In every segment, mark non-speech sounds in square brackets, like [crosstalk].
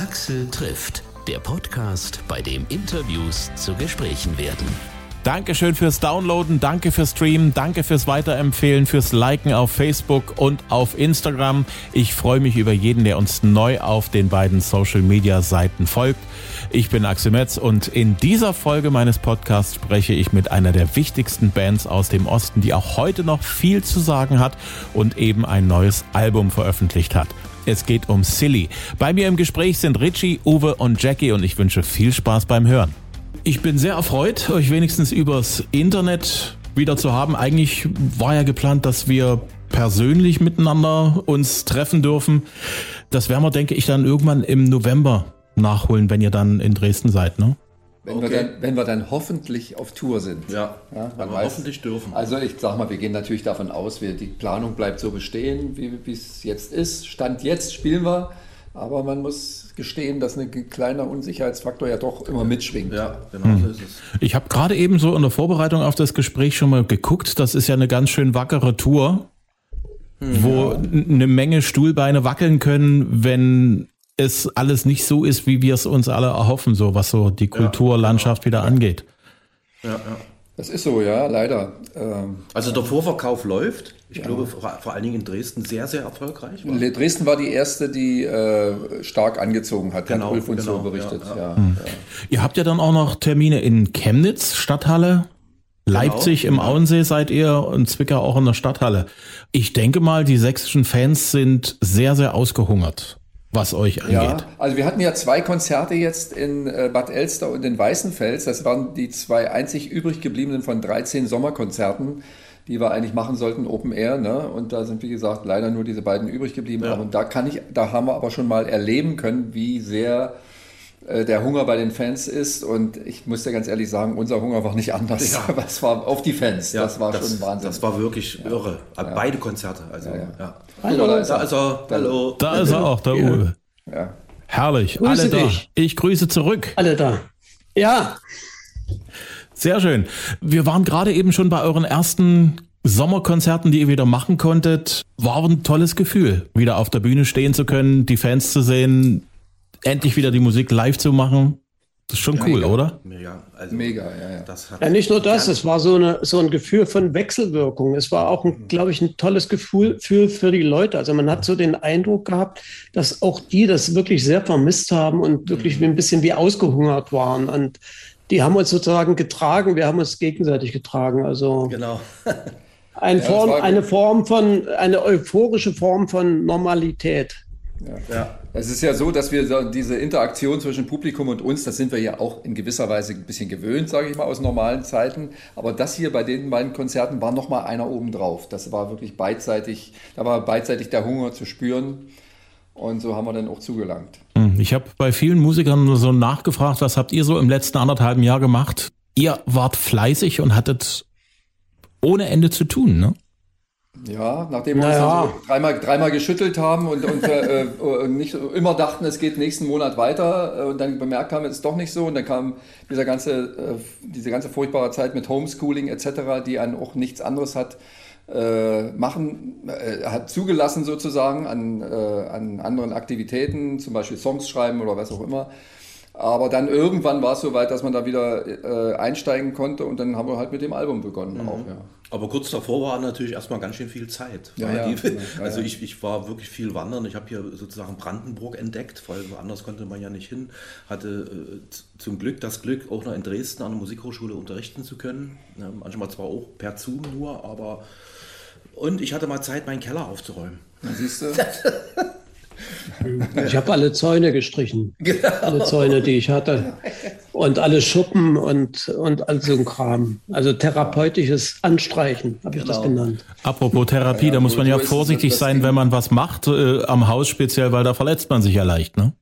Axel trifft, der Podcast, bei dem Interviews zu Gesprächen werden. Dankeschön fürs Downloaden, danke fürs Streamen, danke fürs Weiterempfehlen, fürs Liken auf Facebook und auf Instagram. Ich freue mich über jeden, der uns neu auf den beiden Social Media Seiten folgt. Ich bin Axel Metz und in dieser Folge meines Podcasts spreche ich mit einer der wichtigsten Bands aus dem Osten, die auch heute noch viel zu sagen hat und eben ein neues Album veröffentlicht hat. Es geht um Silly. Bei mir im Gespräch sind Richie, Uwe und Jackie und ich wünsche viel Spaß beim Hören. Ich bin sehr erfreut, euch wenigstens übers Internet wieder zu haben. Eigentlich war ja geplant, dass wir persönlich miteinander uns treffen dürfen. Das werden wir, denke ich, dann irgendwann im November nachholen, wenn ihr dann in Dresden seid, ne? Wenn, okay. wir dann, wenn wir dann hoffentlich auf Tour sind. Ja, ja man weiß, hoffentlich dürfen. Also ich sag mal, wir gehen natürlich davon aus, wir, die Planung bleibt so bestehen, wie es jetzt ist. Stand jetzt spielen wir, aber man muss gestehen, dass ein kleiner Unsicherheitsfaktor ja doch immer mitschwingt. Ja, genau hm. so ist es. Ich habe gerade eben so in der Vorbereitung auf das Gespräch schon mal geguckt. Das ist ja eine ganz schön wackere Tour, hm, wo ja. eine Menge Stuhlbeine wackeln können, wenn es alles nicht so ist, wie wir es uns alle erhoffen, so was so die Kulturlandschaft ja, genau. wieder angeht. Ja, ja. Das ist so, ja, leider. Ähm, also der Vorverkauf läuft. Ich ja. glaube vor, vor, allen Dingen in Dresden sehr, sehr erfolgreich. War. Dresden war die erste, die äh, stark angezogen hat, genau, hat Ulf uns genau, so berichtet. Ja, ja. Hm. Ihr habt ja dann auch noch Termine in Chemnitz, Stadthalle, Leipzig genau, im Auensee seid ihr und Zwickau auch in der Stadthalle. Ich denke mal, die sächsischen Fans sind sehr, sehr ausgehungert was euch angeht. Ja, also wir hatten ja zwei Konzerte jetzt in äh, Bad Elster und in Weißenfels. Das waren die zwei einzig übrig gebliebenen von 13 Sommerkonzerten, die wir eigentlich machen sollten, Open Air. Ne? Und da sind, wie gesagt, leider nur diese beiden übrig geblieben. Ja. Und da kann ich, da haben wir aber schon mal erleben können, wie sehr der Hunger bei den Fans ist. Und ich muss dir ganz ehrlich sagen, unser Hunger war nicht anders. Ja. [laughs] es war auf die Fans. Ja, das war das, schon Wahnsinn. Das war wirklich irre. Beide Konzerte. Also, ja. Hallo, da ist er. Da ist er, Hallo. Da ist er auch, der Uwe. Ja. Herrlich. Grüße Alle dich. da. Ich grüße zurück. Alle da. Ja. Sehr schön. Wir waren gerade eben schon bei euren ersten Sommerkonzerten, die ihr wieder machen konntet. War ein tolles Gefühl, wieder auf der Bühne stehen zu können, die Fans zu sehen, endlich wieder die Musik live zu machen. Das ist schon ja, cool, mega. oder? Mega, also mega, ja, ja. Das ja, nicht nur das, es war so, eine, so ein Gefühl von Wechselwirkung. Es war auch, glaube ich, ein tolles Gefühl für, für die Leute. Also man hat so den Eindruck gehabt, dass auch die das wirklich sehr vermisst haben und wirklich mhm. ein bisschen wie ausgehungert waren. Und die haben uns sozusagen getragen, wir haben uns gegenseitig getragen. Also genau. [laughs] eine, Form, eine Form von, eine euphorische Form von Normalität. Ja. ja. Es ist ja so, dass wir diese Interaktion zwischen Publikum und uns, das sind wir ja auch in gewisser Weise ein bisschen gewöhnt, sage ich mal, aus normalen Zeiten. Aber das hier bei den beiden Konzerten war nochmal einer obendrauf. Das war wirklich beidseitig, da war beidseitig der Hunger zu spüren. Und so haben wir dann auch zugelangt. Hm, ich habe bei vielen Musikern so nachgefragt, was habt ihr so im letzten anderthalben Jahr gemacht? Ihr wart fleißig und hattet ohne Ende zu tun, ne? Ja, nachdem wir naja. uns also dreimal, dreimal geschüttelt haben und, und äh, äh, nicht immer dachten, es geht nächsten Monat weiter äh, und dann bemerkt haben, es ist doch nicht so und dann kam dieser ganze, äh, diese ganze furchtbare Zeit mit Homeschooling etc., die einen auch nichts anderes hat äh, machen, äh, hat zugelassen sozusagen an, an anderen Aktivitäten, zum Beispiel Songs schreiben oder was auch immer. Aber dann irgendwann war es so weit, dass man da wieder einsteigen konnte und dann haben wir halt mit dem Album begonnen mhm. auch, ja. Aber kurz davor war natürlich erstmal ganz schön viel Zeit. Ja, ja, die, [laughs] also ich, ich war wirklich viel wandern. Ich habe hier sozusagen Brandenburg entdeckt, weil woanders konnte man ja nicht hin. Hatte äh, zum Glück das Glück, auch noch in Dresden an der Musikhochschule unterrichten zu können. Ja, manchmal zwar auch per Zoom nur, aber und ich hatte mal Zeit, meinen Keller aufzuräumen. Siehst du? [laughs] Ich habe alle Zäune gestrichen. Genau. Alle Zäune, die ich hatte. [laughs] Und alle Schuppen und, und all so ein Kram. Also therapeutisches Anstreichen, habe genau. ich das genau. genannt. Apropos Therapie, ja, da muss man ja vorsichtig sein, wenn man was macht, äh, am Haus speziell, weil da verletzt man sich ja leicht, ne?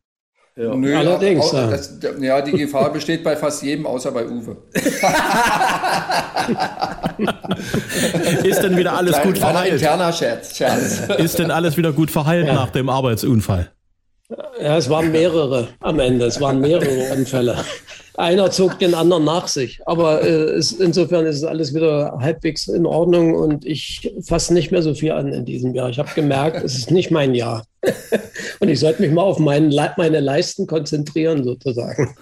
Ja. Nö, Allerdings. Auch, ja. Das, ja, die Gefahr besteht bei fast jedem, außer bei Uwe. [laughs] ist denn wieder alles Klein, gut verheilt? interner Scherz, Scherz. Ist denn alles wieder gut verheilt ja. nach dem Arbeitsunfall? Ja, es waren mehrere am Ende. Es waren mehrere Unfälle. Einer zog den anderen nach sich. Aber äh, es, insofern ist es alles wieder halbwegs in Ordnung und ich fasse nicht mehr so viel an in diesem Jahr. Ich habe gemerkt, es ist nicht mein Jahr. [laughs] und ich sollte mich mal auf meinen, meine Leisten konzentrieren, sozusagen.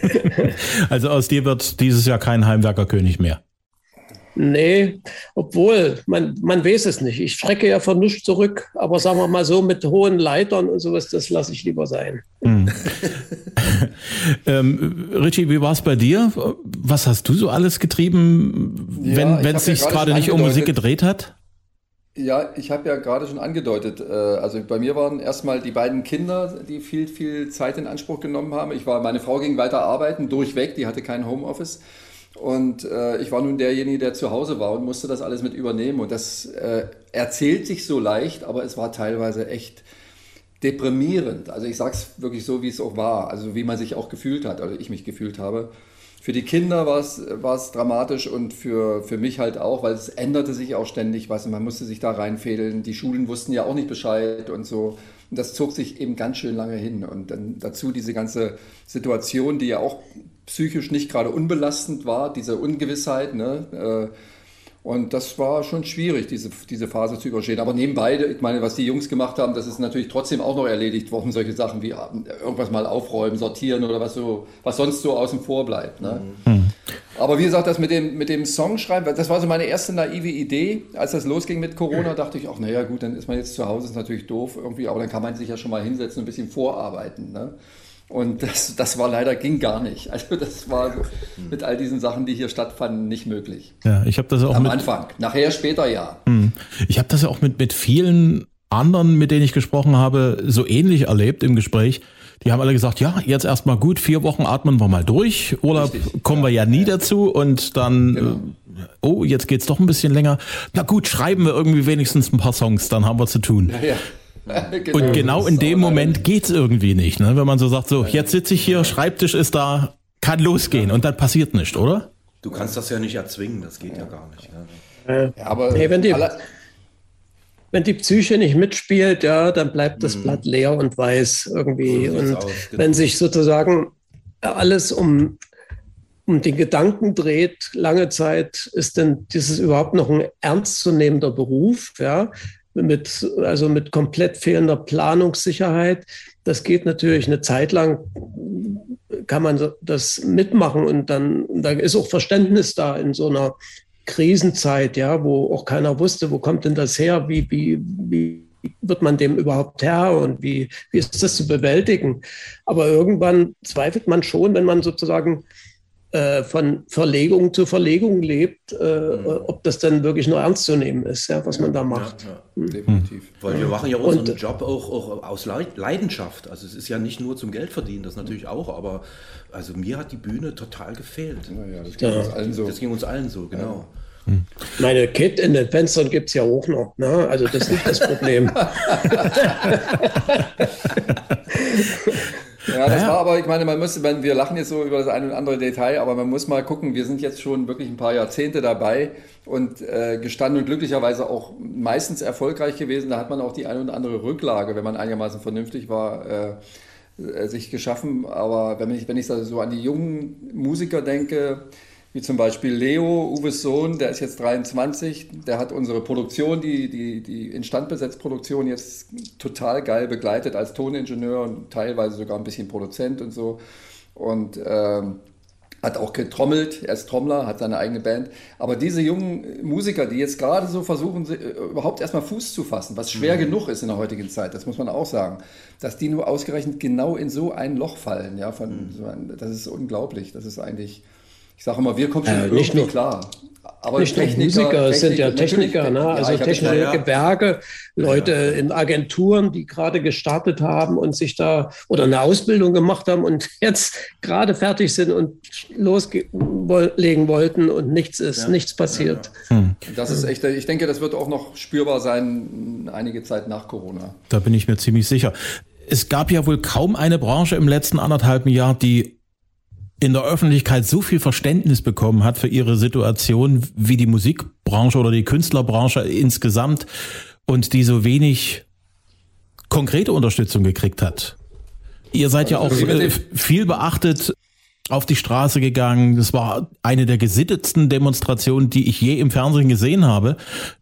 [laughs] also aus dir wird dieses Jahr kein Heimwerkerkönig mehr. Nee, obwohl, man, man weiß es nicht. Ich schrecke ja von nichts zurück, aber sagen wir mal so, mit hohen Leitern und sowas, das lasse ich lieber sein. Hm. Ähm, Richie, wie war es bei dir? Was hast du so alles getrieben, wenn ja, es sich gerade nicht um Musik gedreht hat? Ja, ich habe ja gerade schon angedeutet, äh, also bei mir waren erstmal die beiden Kinder, die viel, viel Zeit in Anspruch genommen haben. Ich war, meine Frau ging weiter arbeiten, durchweg, die hatte kein Homeoffice. Und äh, ich war nun derjenige, der zu Hause war und musste das alles mit übernehmen. Und das äh, erzählt sich so leicht, aber es war teilweise echt deprimierend. Also ich sage es wirklich so, wie es auch war, also wie man sich auch gefühlt hat, also ich mich gefühlt habe. Für die Kinder war es dramatisch und für, für mich halt auch, weil es änderte sich auch ständig was und man musste sich da reinfädeln. Die Schulen wussten ja auch nicht Bescheid und so. Und das zog sich eben ganz schön lange hin. Und dann dazu diese ganze Situation, die ja auch psychisch nicht gerade unbelastend war, diese Ungewissheit. Ne? Äh, und das war schon schwierig, diese, diese Phase zu überstehen. Aber nebenbei, ich meine, was die Jungs gemacht haben, das ist natürlich trotzdem auch noch erledigt worden. Solche Sachen wie irgendwas mal aufräumen, sortieren oder was so, was sonst so außen vor bleibt. Ne? Mhm. Aber wie gesagt, das mit dem, mit dem Songschreiben, das war so meine erste naive Idee. Als das losging mit Corona, dachte ich, ach naja, gut, dann ist man jetzt zu Hause, ist natürlich doof irgendwie, aber dann kann man sich ja schon mal hinsetzen und ein bisschen vorarbeiten. Ne? Und das, das war leider, ging gar nicht. Also das war mit all diesen Sachen, die hier stattfanden, nicht möglich. Ja, ich habe das auch Am mit, Anfang. Nachher, später ja. Hm. Ich habe das ja auch mit, mit vielen anderen, mit denen ich gesprochen habe, so ähnlich erlebt im Gespräch. Die haben alle gesagt, ja, jetzt erstmal gut, vier Wochen atmen wir mal durch. Urlaub Richtig. kommen wir ja nie dazu und dann, genau. Äh, oh, jetzt geht's doch ein bisschen länger. Na gut, schreiben wir irgendwie wenigstens ein paar Songs, dann haben wir zu tun. Ja, ja. [laughs] genau. Und genau in dem Moment geht's irgendwie nicht, ne? wenn man so sagt, so jetzt sitze ich hier, Schreibtisch ist da, kann losgehen und dann passiert nichts, oder? Du kannst das ja nicht erzwingen, das geht ja, ja gar nicht. Ja. Ja, aber nee, wenn, die, wenn die Psyche nicht mitspielt, ja, dann bleibt das mhm. Blatt leer und weiß irgendwie. So und aus, genau. wenn sich sozusagen alles um, um den Gedanken dreht, lange Zeit, ist denn dieses überhaupt noch ein ernstzunehmender Beruf, ja? Mit, also mit komplett fehlender Planungssicherheit. Das geht natürlich eine Zeit lang, kann man das mitmachen und dann, da ist auch Verständnis da in so einer Krisenzeit, ja, wo auch keiner wusste, wo kommt denn das her, wie, wie, wie wird man dem überhaupt Herr und wie, wie ist das zu bewältigen? Aber irgendwann zweifelt man schon, wenn man sozusagen äh, von Verlegung zu Verlegung lebt, äh, mhm. ob das dann wirklich nur ernst zu nehmen ist, ja, was man da macht. Ja, ja, mhm. definitiv. Weil wir machen ja unseren Und, Job auch, auch, aus Leidenschaft. Also es ist ja nicht nur zum Geld verdienen, das natürlich auch, aber also mir hat die Bühne total gefehlt. Ja, das, ging uns allen so. das ging uns allen so, genau. Meine Kit in den Fenstern gibt es ja auch noch. Ne? Also das ist nicht das Problem. [laughs] [laughs] Ja, das naja. war aber, ich meine, man muss, wir lachen jetzt so über das eine oder andere Detail, aber man muss mal gucken, wir sind jetzt schon wirklich ein paar Jahrzehnte dabei und äh, gestanden und glücklicherweise auch meistens erfolgreich gewesen. Da hat man auch die eine oder andere Rücklage, wenn man einigermaßen vernünftig war, äh, äh sich geschaffen. Aber wenn ich, wenn ich so an die jungen Musiker denke, wie zum Beispiel Leo, Uwes Sohn, der ist jetzt 23, der hat unsere Produktion, die, die, die Instandbesetzproduktion jetzt total geil begleitet als Toningenieur und teilweise sogar ein bisschen Produzent und so. Und ähm, hat auch getrommelt, er ist Trommler, hat seine eigene Band. Aber diese jungen Musiker, die jetzt gerade so versuchen, äh, überhaupt erstmal Fuß zu fassen, was schwer mhm. genug ist in der heutigen Zeit, das muss man auch sagen, dass die nur ausgerechnet genau in so ein Loch fallen. Ja, von, mhm. das ist unglaublich. Das ist eigentlich ich sage immer, wir kommen schon äh, nicht nur klar. Aber nicht nur Musiker, es sind ja Techniker, ne? also ja, technische ja, Gewerke, Leute ja. in Agenturen, die gerade gestartet haben und sich da oder eine Ausbildung gemacht haben und [laughs] jetzt gerade fertig sind und loslegen wollten und nichts ist, nichts passiert. Hm. Das ist echt, ich denke, das wird auch noch spürbar sein einige Zeit nach Corona. Da bin ich mir ziemlich sicher. Es gab ja wohl kaum eine Branche im letzten anderthalben Jahr, die in der Öffentlichkeit so viel Verständnis bekommen hat für ihre Situation wie die Musikbranche oder die Künstlerbranche insgesamt und die so wenig konkrete Unterstützung gekriegt hat. Ihr seid ja auch äh, viel beachtet auf die Straße gegangen. Das war eine der gesittetsten Demonstrationen, die ich je im Fernsehen gesehen habe.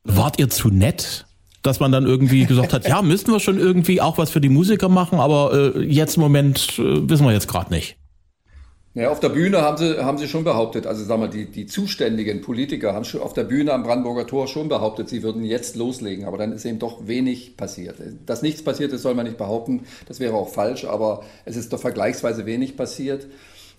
Wart ihr zu nett? Dass man dann irgendwie gesagt hat, ja, müssten wir schon irgendwie auch was für die Musiker machen, aber äh, jetzt im Moment äh, wissen wir jetzt gerade nicht. Ja, auf der Bühne haben sie, haben sie schon behauptet, also sagen wir, die, die zuständigen Politiker haben schon auf der Bühne am Brandenburger Tor schon behauptet, sie würden jetzt loslegen, aber dann ist eben doch wenig passiert. Dass nichts passiert ist, soll man nicht behaupten, das wäre auch falsch, aber es ist doch vergleichsweise wenig passiert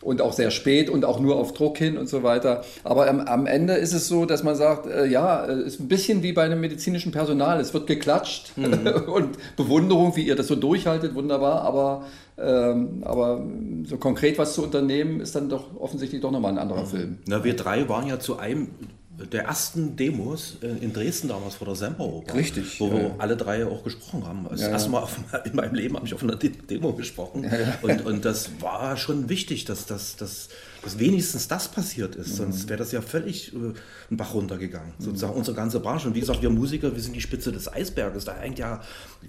und auch sehr spät und auch nur auf Druck hin und so weiter. Aber am, am Ende ist es so, dass man sagt, äh, ja, es ist ein bisschen wie bei einem medizinischen Personal. Es wird geklatscht mhm. [laughs] und Bewunderung, wie ihr das so durchhaltet, wunderbar. Aber, aber so konkret was zu unternehmen, ist dann doch offensichtlich doch nochmal ein anderer mhm. Film. Na, wir drei waren ja zu einem der ersten Demos äh, in Dresden damals vor der Semperoper. Richtig. Wo ja. wir alle drei auch gesprochen haben. Das ja, erste Mal auf, in meinem Leben habe ich auf einer Demo gesprochen. Ja, und, und das war schon wichtig, dass, dass, dass wenigstens das passiert ist. Sonst mhm. wäre das ja völlig äh, ein Bach runtergegangen. Mhm. Sozusagen unsere ganze Branche. Und wie gesagt, wir Musiker, wir sind die Spitze des Eisberges. Da hängt ja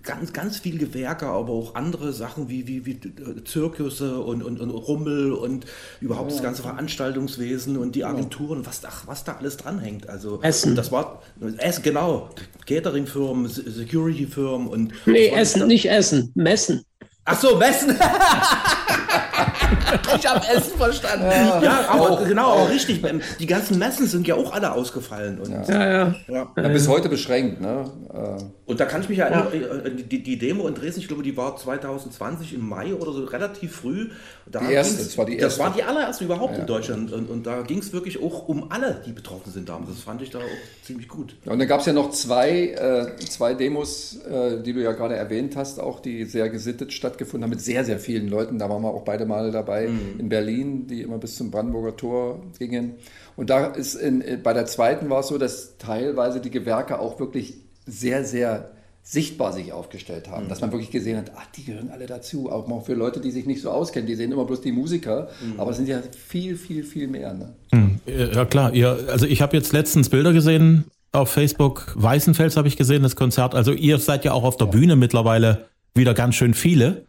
ganz, ganz viel Gewerke, aber auch andere Sachen wie, wie, wie äh, Zirkusse und, und, und Rummel und überhaupt ja. das ganze Veranstaltungswesen und die Agenturen, was, ach, was da alles dranhängt. Also, Essen. Das war, Essen, genau. Cateringfirmen, Security-Firmen und. Nee, Essen, nicht Essen, Messen. Ach so, Messen. [laughs] [laughs] ich habe Essen verstanden. Ja, ja aber auch, genau, aber richtig. Die ganzen Messen sind ja auch alle ausgefallen. Und, ja. Ja, ja. ja. bis heute beschränkt. Ne? Äh. Und da kann ich mich ja erinnern, äh, die, die, Demo in Dresden, ich glaube, die war 2020 im Mai oder so relativ früh. Da die erste, das war die erste. Das war die allererste überhaupt in Deutschland. Und, und da ging es wirklich auch um alle, die betroffen sind damals. Das fand ich da auch ziemlich gut. Und dann gab es ja noch zwei, äh, zwei Demos, äh, die du ja gerade erwähnt hast, auch die sehr gesittet stattgefunden haben mit sehr, sehr vielen Leuten. Da waren wir auch beide mal dabei mhm. in Berlin, die immer bis zum Brandenburger Tor gingen. Und da ist in, äh, bei der zweiten war es so, dass teilweise die Gewerke auch wirklich sehr, sehr sichtbar sich aufgestellt haben, mhm. dass man wirklich gesehen hat, ach, die gehören alle dazu, auch mal für Leute, die sich nicht so auskennen, die sehen immer bloß die Musiker, mhm. aber es sind ja viel, viel, viel mehr. Ne? Mhm. Ja klar, ihr, also ich habe jetzt letztens Bilder gesehen auf Facebook, Weißenfels habe ich gesehen, das Konzert, also ihr seid ja auch auf der ja. Bühne mittlerweile wieder ganz schön viele.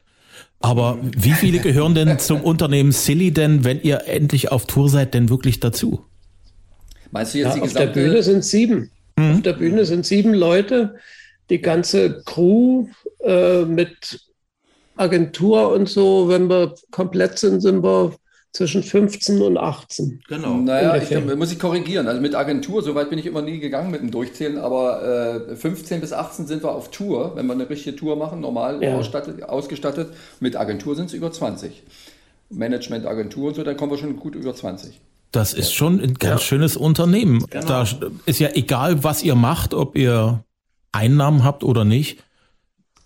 Aber wie viele gehören denn zum Unternehmen Silly denn, wenn ihr endlich auf Tour seid, denn wirklich dazu? Meinst du jetzt ja, die gesamte... Auf der Bühne sind sieben. Mhm. Auf der Bühne sind sieben Leute. Die ganze Crew äh, mit Agentur und so, wenn wir komplett sind, sind wir zwischen 15 und 18. Genau. Naja, ich, muss ich korrigieren. Also mit Agentur, so weit bin ich immer nie gegangen mit dem Durchzählen, aber äh, 15 bis 18 sind wir auf Tour, wenn wir eine richtige Tour machen, normal ja. ausgestattet, ausgestattet. Mit Agentur sind es über 20. Management, Agentur und so, dann kommen wir schon gut über 20. Das ist schon ein ganz ja. schönes Unternehmen. Genau. Da ist ja egal, was ihr macht, ob ihr Einnahmen habt oder nicht.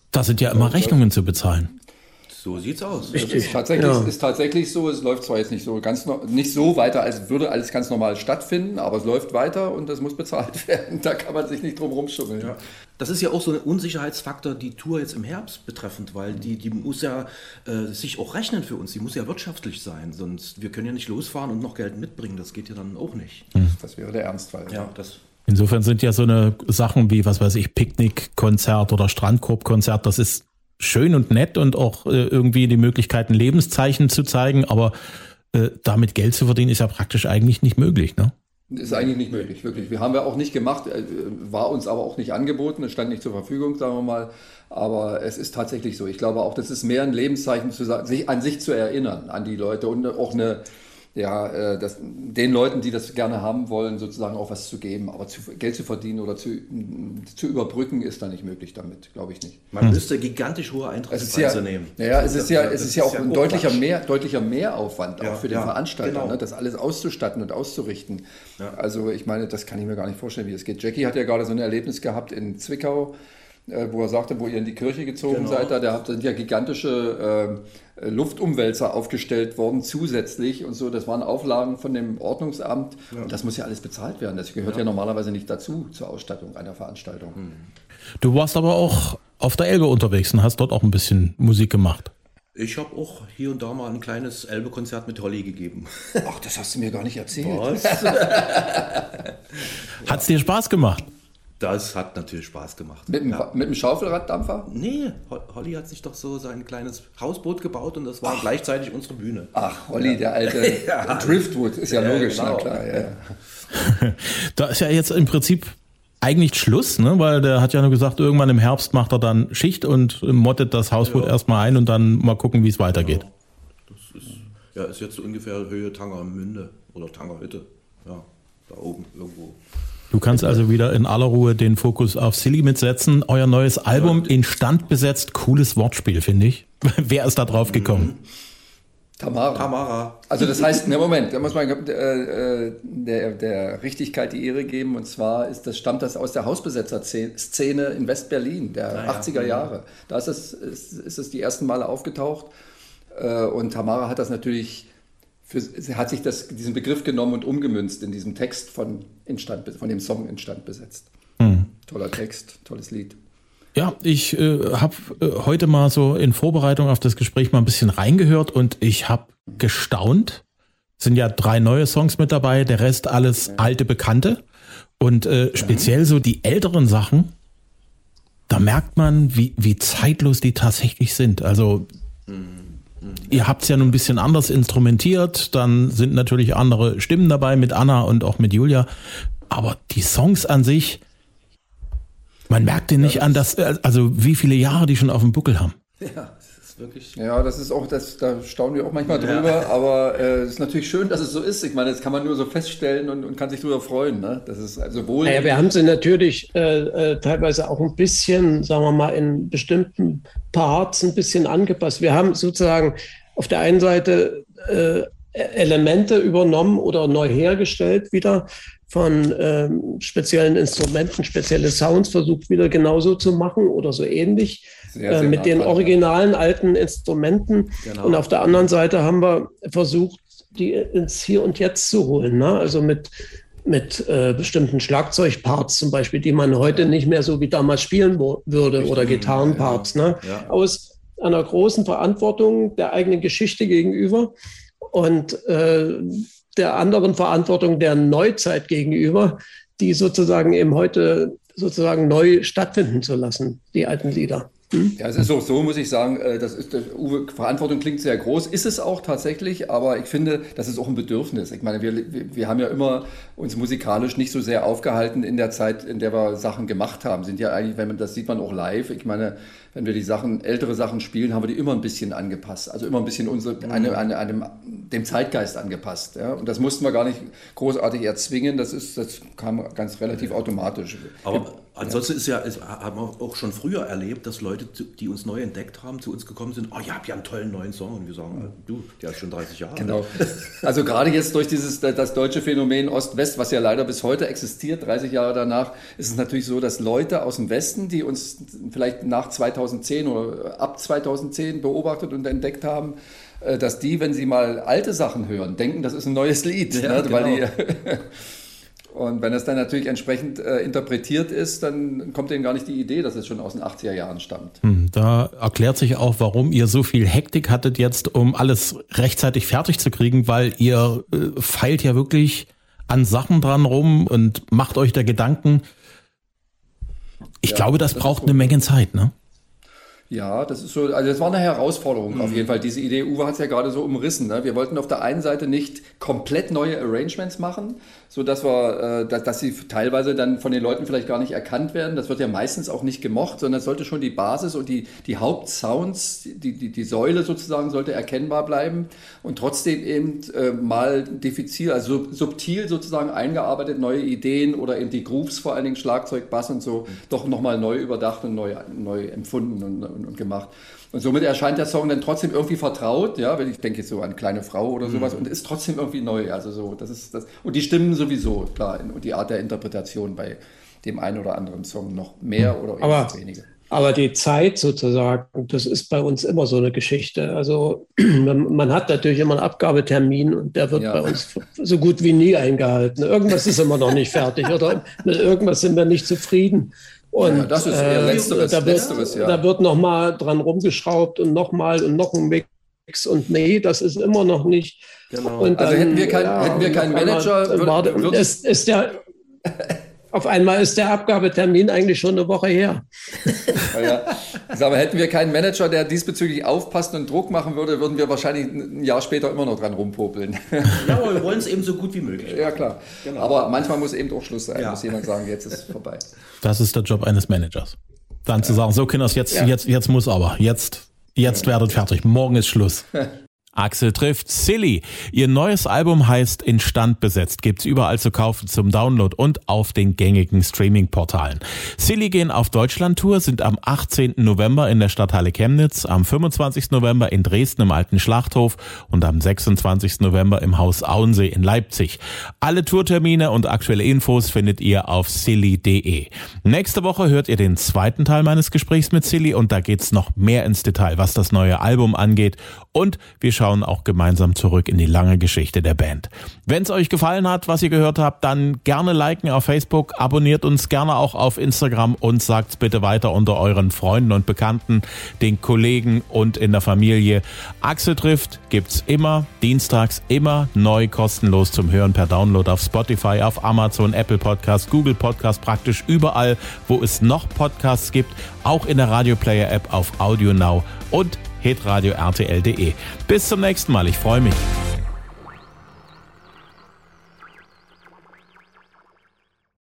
Da sind ja immer Rechnungen zu bezahlen. So sieht's aus. Richtig. Ist tatsächlich, ja. ist tatsächlich so. Es läuft zwar jetzt nicht so ganz nicht so weiter, als würde alles ganz normal stattfinden, aber es läuft weiter und das muss bezahlt [laughs] werden. Da kann man sich nicht drum rumschummeln. Ja. Das ist ja auch so ein Unsicherheitsfaktor, die Tour jetzt im Herbst betreffend, weil die, die muss ja äh, sich auch rechnen für uns. Die muss ja wirtschaftlich sein, sonst wir können ja nicht losfahren und noch Geld mitbringen. Das geht ja dann auch nicht. Das wäre der Ernstfall. Ja, das Insofern sind ja so eine Sachen wie, was weiß ich, Picknickkonzert oder Strandkorbkonzert, das ist schön und nett und auch äh, irgendwie die Möglichkeiten, Lebenszeichen zu zeigen, aber äh, damit Geld zu verdienen, ist ja praktisch eigentlich nicht möglich, ne? Ist eigentlich nicht möglich, wirklich. Wir haben wir auch nicht gemacht, äh, war uns aber auch nicht angeboten, es stand nicht zur Verfügung, sagen wir mal. Aber es ist tatsächlich so. Ich glaube auch, das ist mehr ein Lebenszeichen, zu, sich, an sich zu erinnern, an die Leute und auch eine, ja, äh, das, den Leuten, die das gerne haben wollen, sozusagen auch was zu geben. Aber zu, Geld zu verdienen oder zu, zu überbrücken, ist da nicht möglich damit, glaube ich nicht. Man müsste gigantisch hohe Eintrittspreise ja, nehmen. Ja, es ist ja, es ist ja auch ein deutlicher, mehr, deutlicher Mehraufwand ja, auch für den ja, Veranstalter, genau. ne, das alles auszustatten und auszurichten. Ja. Also ich meine, das kann ich mir gar nicht vorstellen, wie das geht. Jackie hat ja gerade so ein Erlebnis gehabt in Zwickau äh, wo er sagte, wo ihr in die Kirche gezogen genau. seid, da, da sind ja gigantische äh, Luftumwälzer aufgestellt worden zusätzlich und so. Das waren Auflagen von dem Ordnungsamt ja. und das muss ja alles bezahlt werden. Das gehört ja, ja normalerweise nicht dazu zur Ausstattung einer Veranstaltung. Hm. Du warst aber auch auf der Elbe unterwegs und hast dort auch ein bisschen Musik gemacht. Ich habe auch hier und da mal ein kleines Elbe-Konzert mit Holly gegeben. Ach, das hast du mir gar nicht erzählt. Hat es dir Spaß gemacht? Das hat natürlich Spaß gemacht. Mit, dem, ja. mit dem Schaufelraddampfer? Nee, Holly hat sich doch so sein kleines Hausboot gebaut und das war Ach. gleichzeitig unsere Bühne. Ach, Holly, ja. der alte [laughs] ja. Driftwood, ist ja, logisch, genau. na klar. [laughs] da ist ja jetzt im Prinzip eigentlich Schluss, ne? weil der hat ja nur gesagt, irgendwann im Herbst macht er dann Schicht und mottet das Hausboot ja. erstmal ein und dann mal gucken, wie es weitergeht. Ja. Das ist, ja, ist jetzt so ungefähr Höhe Tangermünde oder Tangerhütte. Ja, da oben irgendwo. Du kannst also wieder in aller Ruhe den Fokus auf Silly mitsetzen. Euer neues Album ja. instand besetzt, cooles Wortspiel, finde ich. [laughs] Wer ist da drauf gekommen? Mhm. Tamara. Tamara. Also das heißt, ne Moment, da muss man äh, äh, der, der Richtigkeit die Ehre geben. Und zwar ist das, stammt das aus der Hausbesetzer-Szene in West-Berlin der ah, ja. 80er Jahre. Da ist es, ist, ist es die ersten Male aufgetaucht. Äh, und Tamara hat das natürlich, für, sie hat sich das, diesen Begriff genommen und umgemünzt in diesem Text von, Instand, von dem Song Instand besetzt. Mhm. Toller Text, tolles Lied. Ja, ich äh, habe äh, heute mal so in Vorbereitung auf das Gespräch mal ein bisschen reingehört und ich habe gestaunt. Es sind ja drei neue Songs mit dabei, der Rest alles alte Bekannte. Und äh, speziell so die älteren Sachen, da merkt man, wie, wie zeitlos die tatsächlich sind. Also ihr habt es ja nun ein bisschen anders instrumentiert, dann sind natürlich andere Stimmen dabei mit Anna und auch mit Julia. Aber die Songs an sich, man merkt den nicht ja, an, dass, also wie viele Jahre die schon auf dem Buckel haben. Ja, ist wirklich. Ja, das ist auch, das, da staunen wir auch manchmal drüber, ja. aber äh, es ist natürlich schön, dass es so ist. Ich meine, das kann man nur so feststellen und, und kann sich darüber freuen. Ne? Das ist also wohl. Naja, wir haben sie natürlich äh, äh, teilweise auch ein bisschen, sagen wir mal, in bestimmten Parts ein bisschen angepasst. Wir haben sozusagen auf der einen Seite äh, Elemente übernommen oder neu hergestellt wieder von ähm, speziellen Instrumenten, spezielle Sounds versucht wieder genauso zu machen oder so ähnlich sehr, äh, sehr mit den originalen alten Instrumenten. Genau. Und auf der anderen Seite haben wir versucht, die ins Hier und Jetzt zu holen. Ne? Also mit, mit äh, bestimmten Schlagzeugparts zum Beispiel, die man heute ja. nicht mehr so wie damals spielen würde Richtig. oder Gitarrenparts. Ne? Ja. Aus einer großen Verantwortung der eigenen Geschichte gegenüber und äh, der anderen Verantwortung der Neuzeit gegenüber, die sozusagen eben heute sozusagen neu stattfinden zu lassen, die alten Lieder. Hm? Ja, es ist auch so, muss ich sagen, äh, das ist, Uwe, Verantwortung klingt sehr groß, ist es auch tatsächlich, aber ich finde, das ist auch ein Bedürfnis. Ich meine, wir, wir haben ja immer uns musikalisch nicht so sehr aufgehalten in der Zeit, in der wir Sachen gemacht haben. Sind ja eigentlich, wenn man, das sieht man auch live. Ich meine, wenn wir die Sachen, ältere Sachen spielen, haben wir die immer ein bisschen angepasst. Also immer ein bisschen unsere, mhm. eine, eine, einem, dem Zeitgeist angepasst. Ja? Und das mussten wir gar nicht großartig erzwingen. Das ist, das kam ganz relativ automatisch. Aber ansonsten ist ja, ist, haben wir auch schon früher erlebt, dass Leute, die uns neu entdeckt haben, zu uns gekommen sind, oh, ihr habt ja einen tollen neuen Song. Und wir sagen, du, der ist schon 30 Jahre Genau. [laughs] Also gerade jetzt durch dieses, das deutsche Phänomen Ost-West, was ja leider bis heute existiert, 30 Jahre danach, ist es natürlich so, dass Leute aus dem Westen, die uns vielleicht nach 2000 2010 oder ab 2010 beobachtet und entdeckt haben, äh, dass die, wenn sie mal alte Sachen hören, denken, das ist ein neues Lied. Ja, ne? genau. die, [laughs] und wenn es dann natürlich entsprechend äh, interpretiert ist, dann kommt denen gar nicht die Idee, dass es schon aus den 80er Jahren stammt. Hm, da erklärt sich auch, warum ihr so viel Hektik hattet jetzt, um alles rechtzeitig fertig zu kriegen, weil ihr äh, feilt ja wirklich an Sachen dran rum und macht euch da Gedanken. Ich ja, glaube, das, das braucht eine Menge Zeit, ne? Ja, das ist so, also das war eine Herausforderung mhm. auf jeden Fall. Diese Idee, Uwe hat es ja gerade so umrissen. Ne? Wir wollten auf der einen Seite nicht komplett neue Arrangements machen, so dass wir, äh, dass, dass sie teilweise dann von den Leuten vielleicht gar nicht erkannt werden. Das wird ja meistens auch nicht gemocht, sondern es sollte schon die Basis und die, die Hauptsounds, die, die, die Säule sozusagen sollte erkennbar bleiben und trotzdem eben äh, mal diffizil, also subtil sozusagen eingearbeitet, neue Ideen oder eben die Grooves, vor allen Dingen Schlagzeug, Bass und so, mhm. doch nochmal neu überdacht und neu, neu empfunden und und, und gemacht. Und somit erscheint der Song dann trotzdem irgendwie vertraut, ja, wenn ich denke jetzt so an kleine Frau oder sowas mhm. und ist trotzdem irgendwie neu. Also so, das ist das. Und die Stimmen sowieso, klar, und die Art der Interpretation bei dem einen oder anderen Song noch mehr oder aber, weniger. Aber die Zeit sozusagen, das ist bei uns immer so eine Geschichte. Also [clears throat] man hat natürlich immer einen Abgabetermin und der wird ja. bei uns [laughs] so gut wie nie eingehalten. Irgendwas ist immer noch nicht fertig oder [laughs] mit irgendwas sind wir nicht zufrieden. Und ja, das ist äh, letzteres, da wird, letzteres, ja. Da wird nochmal dran rumgeschraubt und nochmal und noch ein Mix und nee, das ist immer noch nicht. Genau. Und also hätten wir, kein, ja, hätten wir keinen Manager, würde, ist, ist [laughs] der Auf einmal ist der Abgabetermin eigentlich schon eine Woche her. Ja, Ich sage, hätten wir keinen Manager, der diesbezüglich aufpasst und Druck machen würde, würden wir wahrscheinlich ein Jahr später immer noch dran rumpopeln. Ja, aber wir wollen es eben so gut wie möglich. Ja, klar. Genau. Aber manchmal muss eben auch Schluss sein. Ja. Muss jemand sagen, jetzt ist es vorbei. Das ist der Job eines Managers. Dann ja. zu sagen, so Kinders, jetzt, ja. jetzt, jetzt muss aber. Jetzt, jetzt werdet fertig. Morgen ist Schluss. [laughs] Axel trifft Silly. Ihr neues Album heißt Instand besetzt. Gibt's überall zu kaufen zum Download und auf den gängigen Streaming-Portalen. Silly gehen auf Deutschland-Tour, sind am 18. November in der Stadthalle Chemnitz, am 25. November in Dresden im Alten Schlachthof und am 26. November im Haus Auensee in Leipzig. Alle Tourtermine und aktuelle Infos findet ihr auf silly.de. Nächste Woche hört ihr den zweiten Teil meines Gesprächs mit Silly und da geht's noch mehr ins Detail, was das neue Album angeht und wir schauen schauen auch gemeinsam zurück in die lange Geschichte der Band. Wenn es euch gefallen hat, was ihr gehört habt, dann gerne liken auf Facebook, abonniert uns gerne auch auf Instagram und sagt's bitte weiter unter euren Freunden und Bekannten, den Kollegen und in der Familie. Axel trifft gibt's immer dienstags immer neu kostenlos zum Hören per Download auf Spotify, auf Amazon, Apple Podcast, Google Podcast, praktisch überall, wo es noch Podcasts gibt, auch in der Radio Player App auf Audio Now und hitradio rtl.de. Bis zum nächsten Mal, ich freue mich.